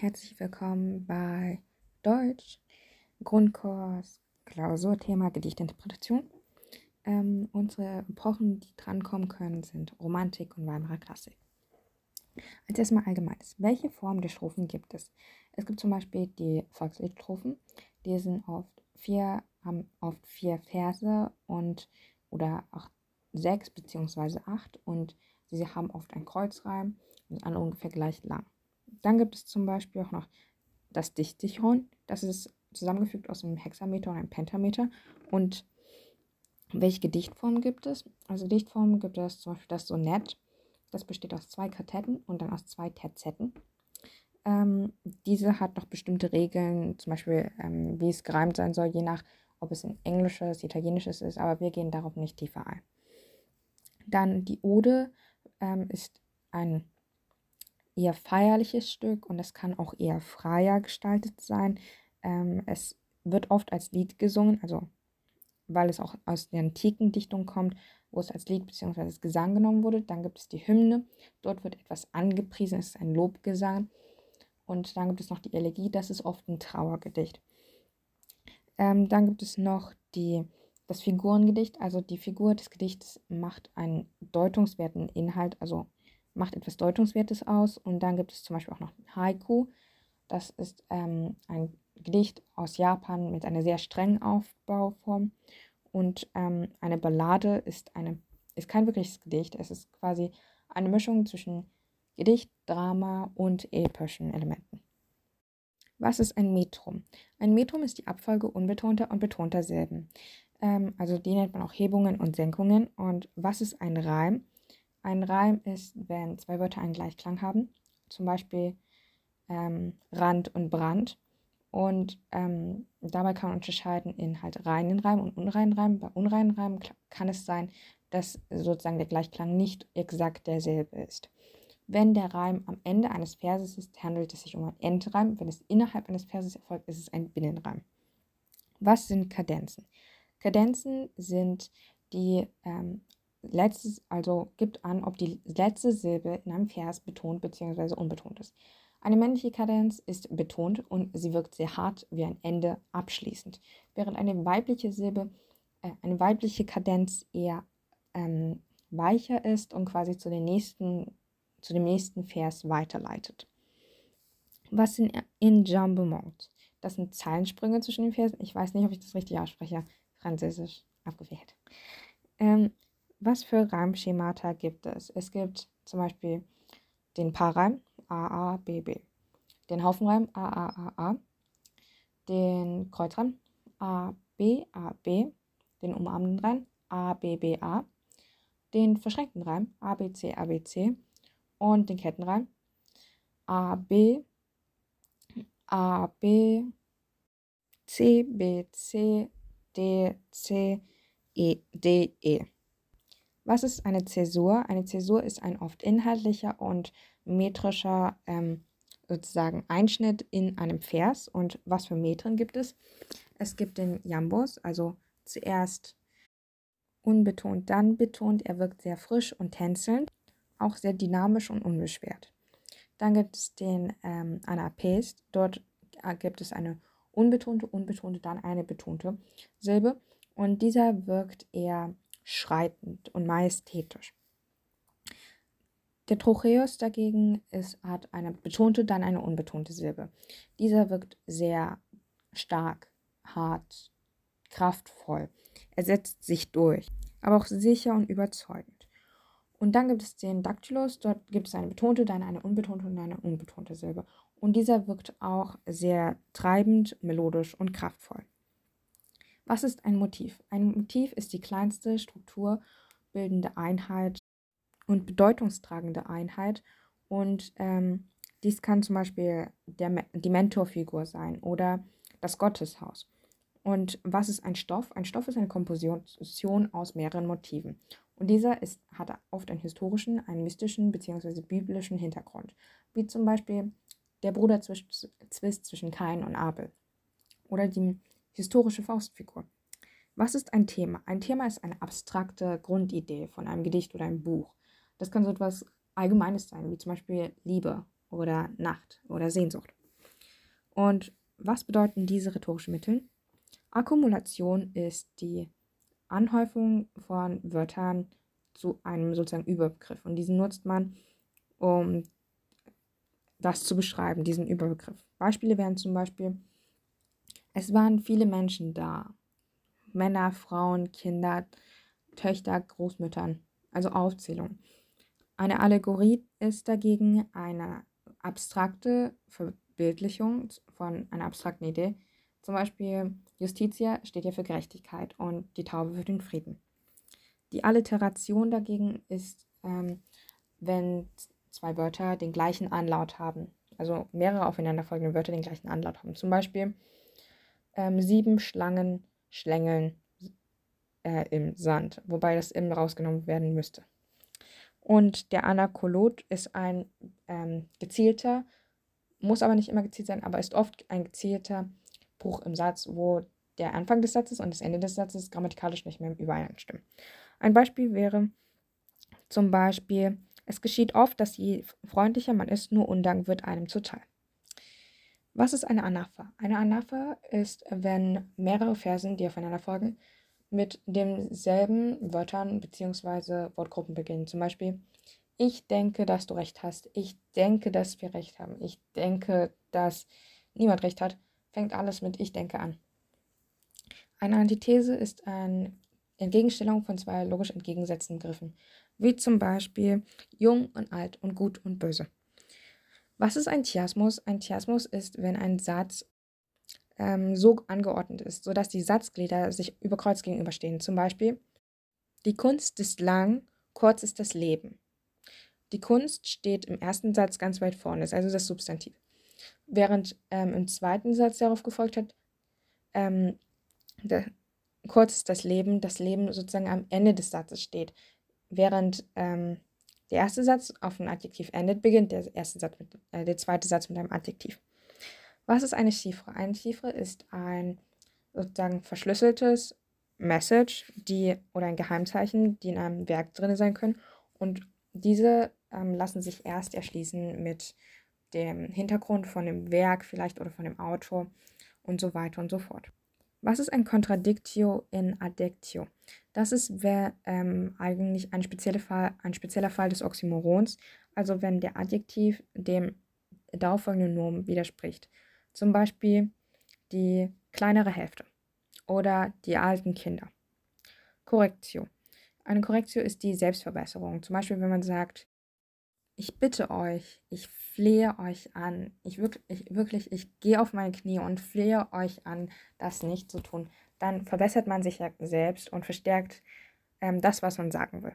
herzlich willkommen bei Deutsch, Grundkurs, Klausurthema Gedichtinterpretation. Ähm, unsere Epochen, die drankommen können, sind Romantik und Weimarer Klassik. Als erstmal allgemeines. Welche Form der Strophen gibt es? Es gibt zum Beispiel die Volksliedstrophen. Die sind oft vier, haben oft vier Verse und oder auch sechs beziehungsweise acht und sie haben oft einen Kreuzreim und sind alle ungefähr gleich lang. Dann gibt es zum Beispiel auch noch das Dichtdichron. Das ist zusammengefügt aus einem Hexameter und einem Pentameter. Und welche Gedichtformen gibt es? Also Dichtformen gibt es zum Beispiel das Sonett. Das besteht aus zwei Kartetten und dann aus zwei Terzetten. Ähm, diese hat noch bestimmte Regeln, zum Beispiel ähm, wie es gereimt sein soll, je nach, ob es in Englisches, Italienisches ist, aber wir gehen darauf nicht tiefer ein. Dann die Ode ähm, ist ein eher feierliches Stück und es kann auch eher freier gestaltet sein. Ähm, es wird oft als Lied gesungen, also weil es auch aus der antiken Dichtung kommt, wo es als Lied bzw. Gesang genommen wurde. Dann gibt es die Hymne, dort wird etwas angepriesen, es ist ein Lobgesang. Und dann gibt es noch die Elegie, das ist oft ein Trauergedicht. Ähm, dann gibt es noch die, das Figurengedicht, also die Figur des Gedichts macht einen deutungswerten Inhalt, also macht etwas Deutungswertes aus. Und dann gibt es zum Beispiel auch noch Haiku. Das ist ähm, ein Gedicht aus Japan mit einer sehr strengen Aufbauform. Und ähm, eine Ballade ist, eine, ist kein wirkliches Gedicht. Es ist quasi eine Mischung zwischen Gedicht, Drama und epischen Elementen. Was ist ein Metrum? Ein Metrum ist die Abfolge unbetonter und betonter Silben. Ähm, also die nennt man auch Hebungen und Senkungen. Und was ist ein Reim? Ein Reim ist, wenn zwei Wörter einen Gleichklang haben, zum Beispiel ähm, Rand und Brand. Und ähm, dabei kann man unterscheiden in halt reinen Reim und unreinen Reim. Bei unreinen Reimen kann es sein, dass sozusagen der Gleichklang nicht exakt derselbe ist. Wenn der Reim am Ende eines Verses ist, handelt es sich um einen Endreim. Wenn es innerhalb eines Verses erfolgt, ist es ein Binnenreim. Was sind Kadenzen? Kadenzen sind die ähm, letztes, also gibt an, ob die letzte Silbe in einem Vers betont bzw. unbetont ist. Eine männliche Kadenz ist betont und sie wirkt sehr hart wie ein Ende abschließend, während eine weibliche Silbe, äh, eine weibliche Kadenz eher ähm, weicher ist und quasi zu, den nächsten, zu dem nächsten Vers weiterleitet. Was sind Enjambements? Das sind Zeilensprünge zwischen den Versen. Ich weiß nicht, ob ich das richtig ausspreche. Französisch abgewählt. Ähm, was für Reimschemata gibt es? Es gibt zum Beispiel den Paarreim A, A, B, B, den Haufenreim A, A, A, A, den Kreuzreim A, B, A, B, den umarmenden Reim A, B, B, A, den verschränkten Reim A, B, C, A, B, C. Und den Kettenreim A, B, A, B, C, B, C, D, C, E, D, E. Was ist eine Zäsur? Eine Zäsur ist ein oft inhaltlicher und metrischer ähm, sozusagen Einschnitt in einem Vers. Und was für Metren gibt es? Es gibt den Jambus, also zuerst unbetont, dann betont. Er wirkt sehr frisch und tänzelnd, auch sehr dynamisch und unbeschwert. Dann gibt es den ähm, Anapest. Dort äh, gibt es eine unbetonte, unbetonte, dann eine betonte Silbe. Und dieser wirkt eher schreitend und majestätisch. Der Trocheus dagegen ist, hat eine betonte, dann eine unbetonte Silbe. Dieser wirkt sehr stark, hart, kraftvoll. Er setzt sich durch, aber auch sicher und überzeugend. Und dann gibt es den Dactylus, dort gibt es eine betonte, dann eine unbetonte und eine unbetonte Silbe. Und dieser wirkt auch sehr treibend, melodisch und kraftvoll. Was ist ein Motiv? Ein Motiv ist die kleinste strukturbildende Einheit und bedeutungstragende Einheit. Und ähm, dies kann zum Beispiel der, die Mentorfigur sein oder das Gotteshaus. Und was ist ein Stoff? Ein Stoff ist eine Komposition aus mehreren Motiven. Und dieser ist, hat oft einen historischen, einen mystischen bzw. biblischen Hintergrund, wie zum Beispiel der Bruderzwist zwischen Kain und Abel oder die Historische Faustfigur. Was ist ein Thema? Ein Thema ist eine abstrakte Grundidee von einem Gedicht oder einem Buch. Das kann so etwas Allgemeines sein, wie zum Beispiel Liebe oder Nacht oder Sehnsucht. Und was bedeuten diese rhetorischen Mittel? Akkumulation ist die Anhäufung von Wörtern zu einem sozusagen Überbegriff. Und diesen nutzt man, um das zu beschreiben, diesen Überbegriff. Beispiele wären zum Beispiel, es waren viele Menschen da. Männer, Frauen, Kinder, Töchter, Großmüttern, also Aufzählung. Eine Allegorie ist dagegen eine abstrakte Verbildlichung von einer abstrakten Idee. Zum Beispiel Justitia steht ja für Gerechtigkeit und die Taube für den Frieden. Die Alliteration dagegen ist, ähm, wenn zwei Wörter den gleichen Anlaut haben. Also mehrere aufeinanderfolgende Wörter den gleichen Anlaut haben. Zum Beispiel ähm, sieben Schlangen schlängeln äh, im Sand, wobei das im rausgenommen werden müsste. Und der Anakolot ist ein ähm, gezielter, muss aber nicht immer gezielt sein, aber ist oft ein gezielter Bruch im Satz, wo der Anfang des Satzes und das Ende des Satzes grammatikalisch nicht mehr übereinstimmen. Ein Beispiel wäre zum Beispiel, es geschieht oft, dass je freundlicher man ist, nur Undank wird einem zuteil. Was ist eine Anapha? Eine Anapha ist, wenn mehrere Versen, die aufeinander folgen, mit demselben Wörtern bzw. Wortgruppen beginnen. Zum Beispiel, ich denke, dass du recht hast. Ich denke, dass wir recht haben. Ich denke, dass niemand recht hat. Fängt alles mit ich denke an. Eine Antithese ist eine Entgegenstellung von zwei logisch entgegengesetzten Begriffen, wie zum Beispiel jung und alt und gut und böse. Was ist ein Chiasmus? Ein Chiasmus ist, wenn ein Satz ähm, so angeordnet ist, sodass die Satzglieder sich über Kreuz gegenüberstehen. Zum Beispiel, die Kunst ist lang, kurz ist das Leben. Die Kunst steht im ersten Satz ganz weit vorne, ist also das Substantiv. Während ähm, im zweiten Satz darauf gefolgt hat, ähm, der, kurz ist das Leben, das Leben sozusagen am Ende des Satzes steht. Während ähm, der erste Satz auf ein Adjektiv endet, beginnt der erste Satz mit, äh, der zweite Satz mit einem Adjektiv. Was ist eine Chiffre? Eine Chiffre ist ein sozusagen verschlüsseltes Message, die oder ein Geheimzeichen, die in einem Werk drin sein können. Und diese ähm, lassen sich erst erschließen mit dem Hintergrund von dem Werk vielleicht oder von dem Autor und so weiter und so fort. Was ist ein Contradictio in Addictio? Das ist wer, ähm, eigentlich ein, spezielle Fall, ein spezieller Fall des Oxymorons, also wenn der Adjektiv dem darauffolgenden Nomen widerspricht. Zum Beispiel die kleinere Hälfte oder die alten Kinder. Korrektio. Eine Korrektio ist die Selbstverbesserung. Zum Beispiel, wenn man sagt, ich bitte euch, ich flehe euch an, ich wirklich, ich, wirklich, ich gehe auf meine Knie und flehe euch an, das nicht zu tun. Dann verbessert man sich ja selbst und verstärkt ähm, das, was man sagen will.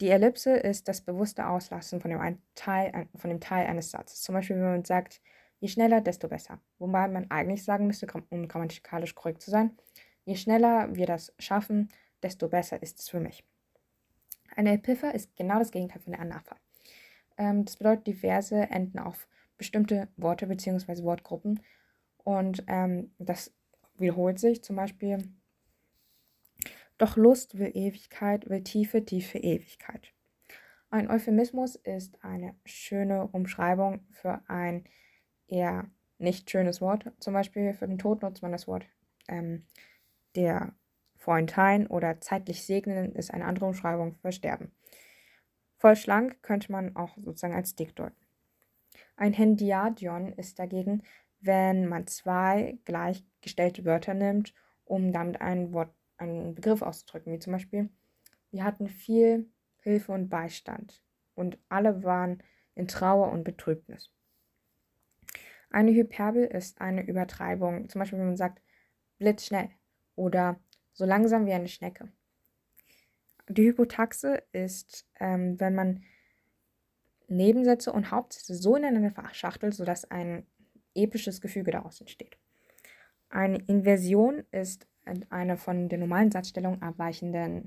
Die Ellipse ist das bewusste Auslassen von dem, Teil, von dem Teil eines Satzes. Zum Beispiel, wenn man sagt, Je schneller, desto besser. Wobei man eigentlich sagen müsste, um grammatikalisch korrekt zu sein, je schneller wir das schaffen, desto besser ist es für mich. Eine Epipher ist genau das Gegenteil von der Anapha. Ähm, das bedeutet, die Verse enden auf bestimmte Worte bzw. Wortgruppen und ähm, das wiederholt sich zum Beispiel. Doch Lust will Ewigkeit, will Tiefe, tiefe Ewigkeit. Ein Euphemismus ist eine schöne Umschreibung für ein eher nicht schönes Wort. Zum Beispiel für den Tod nutzt man das Wort ähm, der Freundhain oder zeitlich segnen ist eine andere Umschreibung für Sterben. Voll schlank könnte man auch sozusagen als dick deuten. Ein Hendiadion ist dagegen, wenn man zwei gleichgestellte Wörter nimmt, um damit ein Wort, einen Begriff auszudrücken, wie zum Beispiel, wir hatten viel Hilfe und Beistand und alle waren in Trauer und Betrübnis. Eine Hyperbel ist eine Übertreibung, zum Beispiel wenn man sagt blitzschnell oder so langsam wie eine Schnecke. Die Hypotaxe ist, ähm, wenn man Nebensätze und Hauptsätze so ineinander verschachtelt, sodass ein episches Gefüge daraus entsteht. Eine Inversion ist eine von der normalen Satzstellung abweichende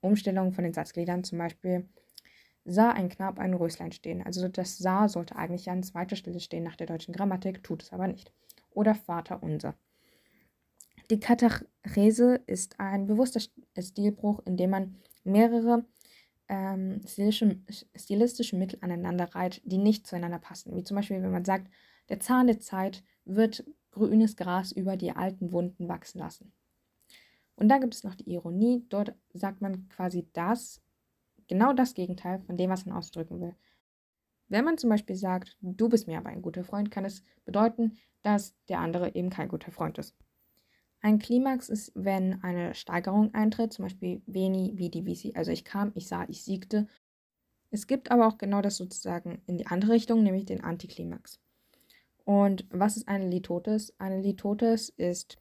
Umstellung von den Satzgliedern, zum Beispiel sah ein Knab ein Röslein stehen. Also das sah sollte eigentlich an zweiter Stelle stehen nach der deutschen Grammatik, tut es aber nicht. Oder Vater unser. Die Katachese ist ein bewusster Stilbruch, in dem man mehrere ähm, stilische, stilistische Mittel aneinander reiht, die nicht zueinander passen. Wie zum Beispiel, wenn man sagt, Der Zahn der Zeit wird grünes Gras über die alten Wunden wachsen lassen. Und dann gibt es noch die Ironie. Dort sagt man quasi das, genau das Gegenteil von dem, was man ausdrücken will. Wenn man zum Beispiel sagt, du bist mir aber ein guter Freund, kann es bedeuten, dass der andere eben kein guter Freund ist. Ein Klimax ist, wenn eine Steigerung eintritt, zum Beispiel Veni, Vidi, Vici, also ich kam, ich sah, ich siegte. Es gibt aber auch genau das sozusagen in die andere Richtung, nämlich den Antiklimax. Und was ist eine Litotes? Eine Litotes ist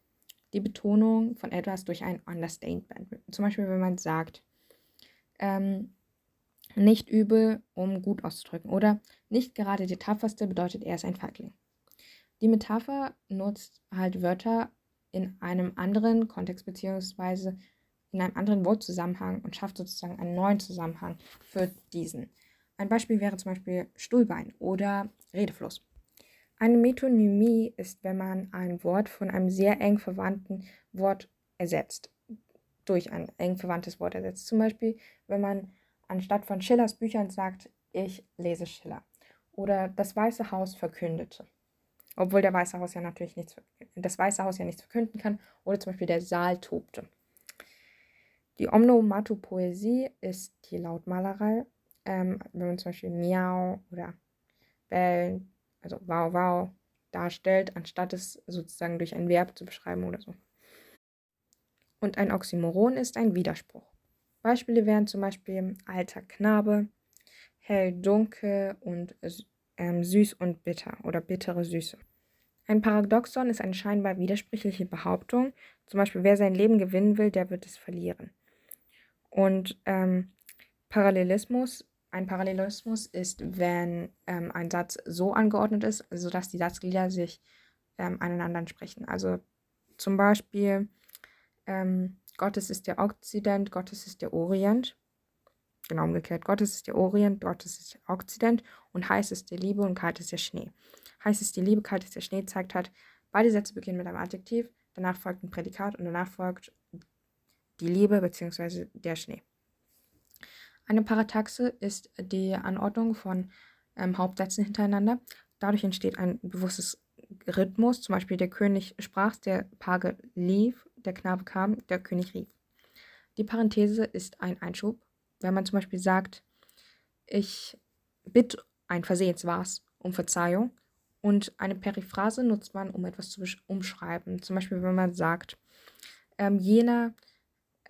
die Betonung von etwas durch ein Understatement. Zum Beispiel, wenn man sagt, ähm, nicht übel, um gut auszudrücken. Oder nicht gerade die tapferste bedeutet, er ist ein Feigling. Die Metapher nutzt halt Wörter in einem anderen Kontext beziehungsweise in einem anderen Wortzusammenhang und schafft sozusagen einen neuen Zusammenhang für diesen. Ein Beispiel wäre zum Beispiel Stuhlbein oder Redefluss. Eine Metonymie ist, wenn man ein Wort von einem sehr eng verwandten Wort ersetzt, durch ein eng verwandtes Wort ersetzt. Zum Beispiel, wenn man anstatt von Schillers Büchern sagt, ich lese Schiller. Oder das Weiße Haus verkündete. Obwohl der Weiße Haus ja natürlich nichts, das Weiße Haus ja nichts verkünden kann. Oder zum Beispiel der Saal tobte. Die Omnomatopoesie ist die Lautmalerei. Ähm, wenn man zum Beispiel Miau oder Bellen also wow, wow darstellt, anstatt es sozusagen durch ein Verb zu beschreiben oder so. Und ein Oxymoron ist ein Widerspruch. Beispiele wären zum Beispiel alter Knabe, hell dunkel und ähm, süß und bitter oder bittere Süße. Ein Paradoxon ist eine scheinbar widersprüchliche Behauptung. Zum Beispiel, wer sein Leben gewinnen will, der wird es verlieren. Und ähm, Parallelismus ein Parallelismus ist, wenn ähm, ein Satz so angeordnet ist, sodass die Satzglieder sich ähm, aneinander entsprechen. Also zum Beispiel, ähm, Gottes ist der Okzident, Gottes ist der Orient. Genau umgekehrt. Gottes ist der Orient, Gottes ist der Okzident und heiß ist die Liebe und kalt ist der Schnee. Heiß ist die Liebe, kalt ist der Schnee zeigt halt, beide Sätze beginnen mit einem Adjektiv, danach folgt ein Prädikat und danach folgt die Liebe bzw. der Schnee. Eine Parataxe ist die Anordnung von ähm, Hauptsätzen hintereinander. Dadurch entsteht ein bewusstes Rhythmus. Zum Beispiel der König sprach, der Page lief, der Knabe kam, der König rief. Die Parenthese ist ein Einschub. Wenn man zum Beispiel sagt, ich bitte ein Versehens war's um Verzeihung. Und eine Periphrase nutzt man, um etwas zu umschreiben. Zum Beispiel, wenn man sagt, ähm, jener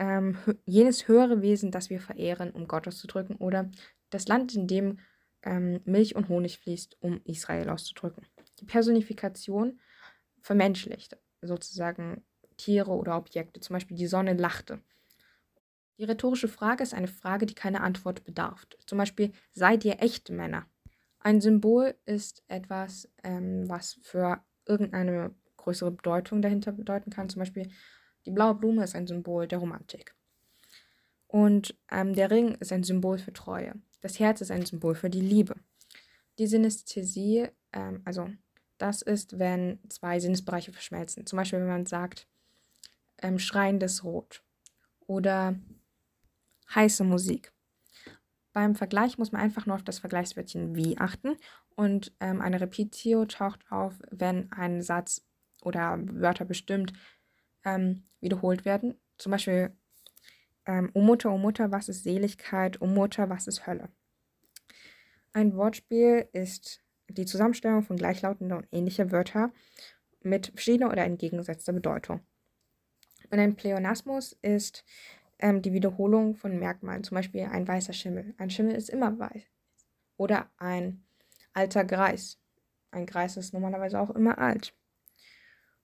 ähm, jenes höhere Wesen, das wir verehren, um Gott auszudrücken, oder das Land, in dem ähm, Milch und Honig fließt, um Israel auszudrücken. Die Personifikation vermenschlicht sozusagen Tiere oder Objekte, zum Beispiel die Sonne lachte. Die rhetorische Frage ist eine Frage, die keine Antwort bedarf. Zum Beispiel, seid ihr echte Männer? Ein Symbol ist etwas, ähm, was für irgendeine größere Bedeutung dahinter bedeuten kann. Zum Beispiel die blaue Blume ist ein Symbol der Romantik. Und ähm, der Ring ist ein Symbol für Treue. Das Herz ist ein Symbol für die Liebe. Die Synästhesie, ähm, also das ist, wenn zwei Sinnesbereiche verschmelzen. Zum Beispiel, wenn man sagt, ähm, schreiendes Rot oder heiße Musik. Beim Vergleich muss man einfach nur auf das Vergleichswörtchen wie achten und ähm, eine Repetio taucht auf, wenn ein Satz oder Wörter bestimmt ähm, wiederholt werden. Zum Beispiel, ähm, O Mutter, O Mutter, was ist Seligkeit? O Mutter, was ist Hölle? Ein Wortspiel ist die Zusammenstellung von gleichlautenden und ähnlichen Wörtern mit verschiedener oder entgegengesetzter Bedeutung. Und ein Pleonasmus ist ähm, die Wiederholung von Merkmalen, zum Beispiel ein weißer Schimmel. Ein Schimmel ist immer weiß. Oder ein alter Greis. Ein Greis ist normalerweise auch immer alt.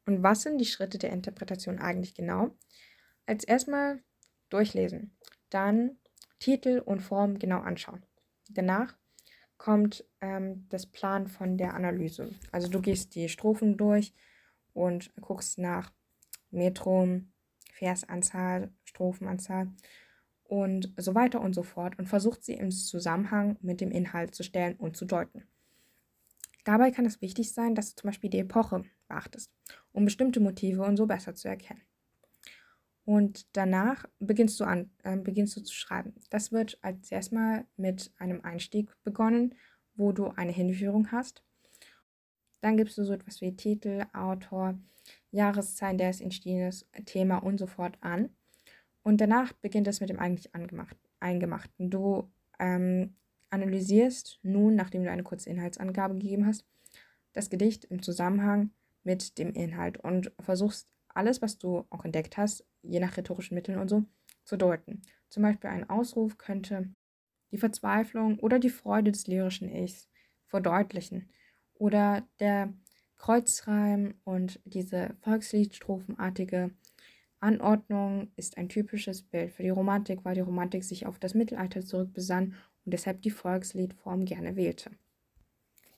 Und was sind die Schritte der Interpretation eigentlich genau? Als erstmal durchlesen, dann Titel und Form genau anschauen. Danach kommt ähm, das Plan von der Analyse. Also du gehst die Strophen durch und guckst nach Metrum, Versanzahl, Strophenanzahl und so weiter und so fort und versucht sie im Zusammenhang mit dem Inhalt zu stellen und zu deuten. Dabei kann es wichtig sein, dass du zum Beispiel die Epoche beachtest, um bestimmte Motive und so besser zu erkennen. Und danach beginnst du an, äh, beginnst du zu schreiben. Das wird als erstmal mit einem Einstieg begonnen, wo du eine Hinführung hast. Dann gibst du so etwas wie Titel, Autor, Jahreszeit, der es entstehen ist, Thema und so fort an. Und danach beginnt es mit dem eigentlich Eingemachten. Du ähm, analysierst nun, nachdem du eine kurze Inhaltsangabe gegeben hast, das Gedicht im Zusammenhang mit dem Inhalt und versuchst alles, was du auch entdeckt hast, je nach rhetorischen Mitteln und so, zu deuten. Zum Beispiel ein Ausruf könnte die Verzweiflung oder die Freude des lyrischen Ichs verdeutlichen. Oder der Kreuzreim und diese Volksliedstrophenartige Anordnung ist ein typisches Bild für die Romantik, weil die Romantik sich auf das Mittelalter zurückbesann und deshalb die Volksliedform gerne wählte.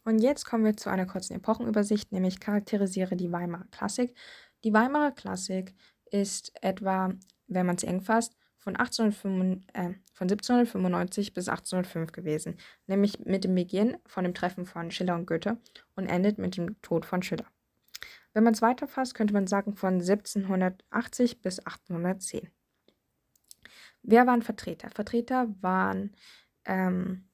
Und jetzt kommen wir zu einer kurzen Epochenübersicht, nämlich charakterisiere die Weimarer Klassik. Die Weimarer Klassik ist etwa, wenn man es eng fasst, von, 1805, äh, von 1795 bis 1805 gewesen, nämlich mit dem Beginn von dem Treffen von Schiller und Goethe und endet mit dem Tod von Schiller. Wenn man es weiterfasst, könnte man sagen von 1780 bis 1810. Wer waren Vertreter? Vertreter waren ähm,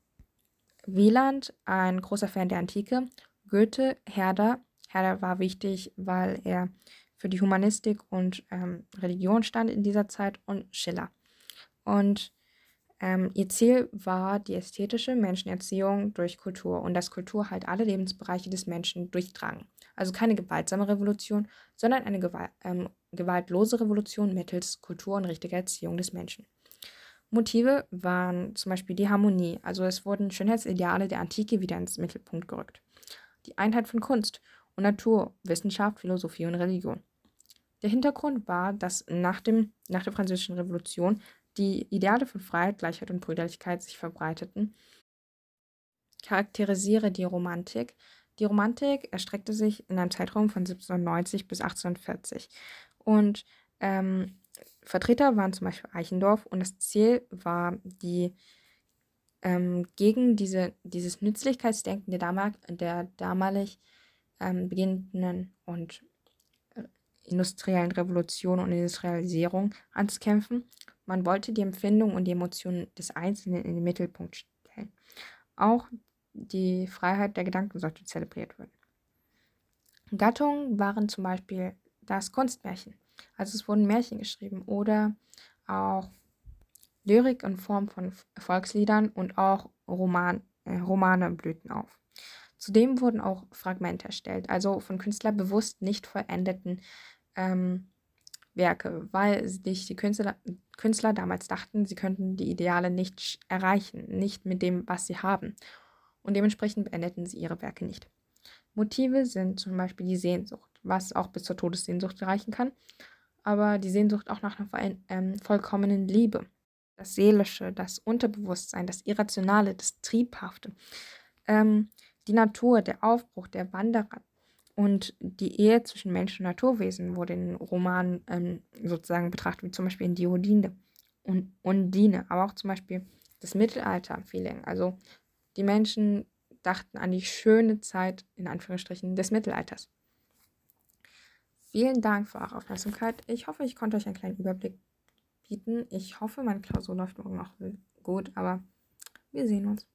Wieland, ein großer Fan der Antike, Goethe, Herder. Herder war wichtig, weil er für die Humanistik und ähm, Religion stand in dieser Zeit und Schiller. Und ähm, ihr Ziel war die ästhetische Menschenerziehung durch Kultur und dass Kultur halt alle Lebensbereiche des Menschen durchdrang. Also keine gewaltsame Revolution, sondern eine Gewalt, ähm, gewaltlose Revolution mittels Kultur und richtiger Erziehung des Menschen. Motive waren zum Beispiel die Harmonie, also es wurden Schönheitsideale der Antike wieder ins Mittelpunkt gerückt. Die Einheit von Kunst und Natur, Wissenschaft, Philosophie und Religion. Der Hintergrund war, dass nach, dem, nach der Französischen Revolution die Ideale von Freiheit, Gleichheit und Brüderlichkeit sich verbreiteten. Charakterisiere die Romantik. Die Romantik erstreckte sich in einem Zeitraum von 1790 bis 1840. Und ähm, Vertreter waren zum Beispiel Eichendorff und das Ziel war die ähm, gegen diese, dieses Nützlichkeitsdenken der, damal der damalig ähm, beginnenden und äh, industriellen Revolution und Industrialisierung anzukämpfen. Man wollte die Empfindung und die Emotionen des Einzelnen in den Mittelpunkt stellen. Auch die Freiheit der Gedanken sollte zelebriert werden. Gattungen waren zum Beispiel das Kunstmärchen. Also es wurden Märchen geschrieben oder auch Lyrik in Form von Volksliedern und auch Roman, äh, Romane blühten auf. Zudem wurden auch Fragmente erstellt, also von Künstlern bewusst nicht vollendeten ähm, Werke, weil sich die Künstler, Künstler damals dachten, sie könnten die Ideale nicht erreichen, nicht mit dem, was sie haben. Und dementsprechend beendeten sie ihre Werke nicht. Motive sind zum Beispiel die Sehnsucht, was auch bis zur Todessehnsucht reichen kann, aber die Sehnsucht auch nach einer ähm, vollkommenen Liebe. Das Seelische, das Unterbewusstsein, das Irrationale, das Triebhafte. Ähm, die Natur, der Aufbruch, der Wanderer, und die Ehe zwischen Mensch und Naturwesen wurde in Romanen ähm, sozusagen betrachtet, wie zum Beispiel in Diodine und Undine, aber auch zum Beispiel das Mittelalter-Feeling. Also die Menschen dachten an die schöne Zeit, in Anführungsstrichen, des Mittelalters. Vielen Dank für eure Aufmerksamkeit. Ich hoffe, ich konnte euch einen kleinen Überblick bieten. Ich hoffe, meine Klausur läuft morgen auch gut, aber wir sehen uns.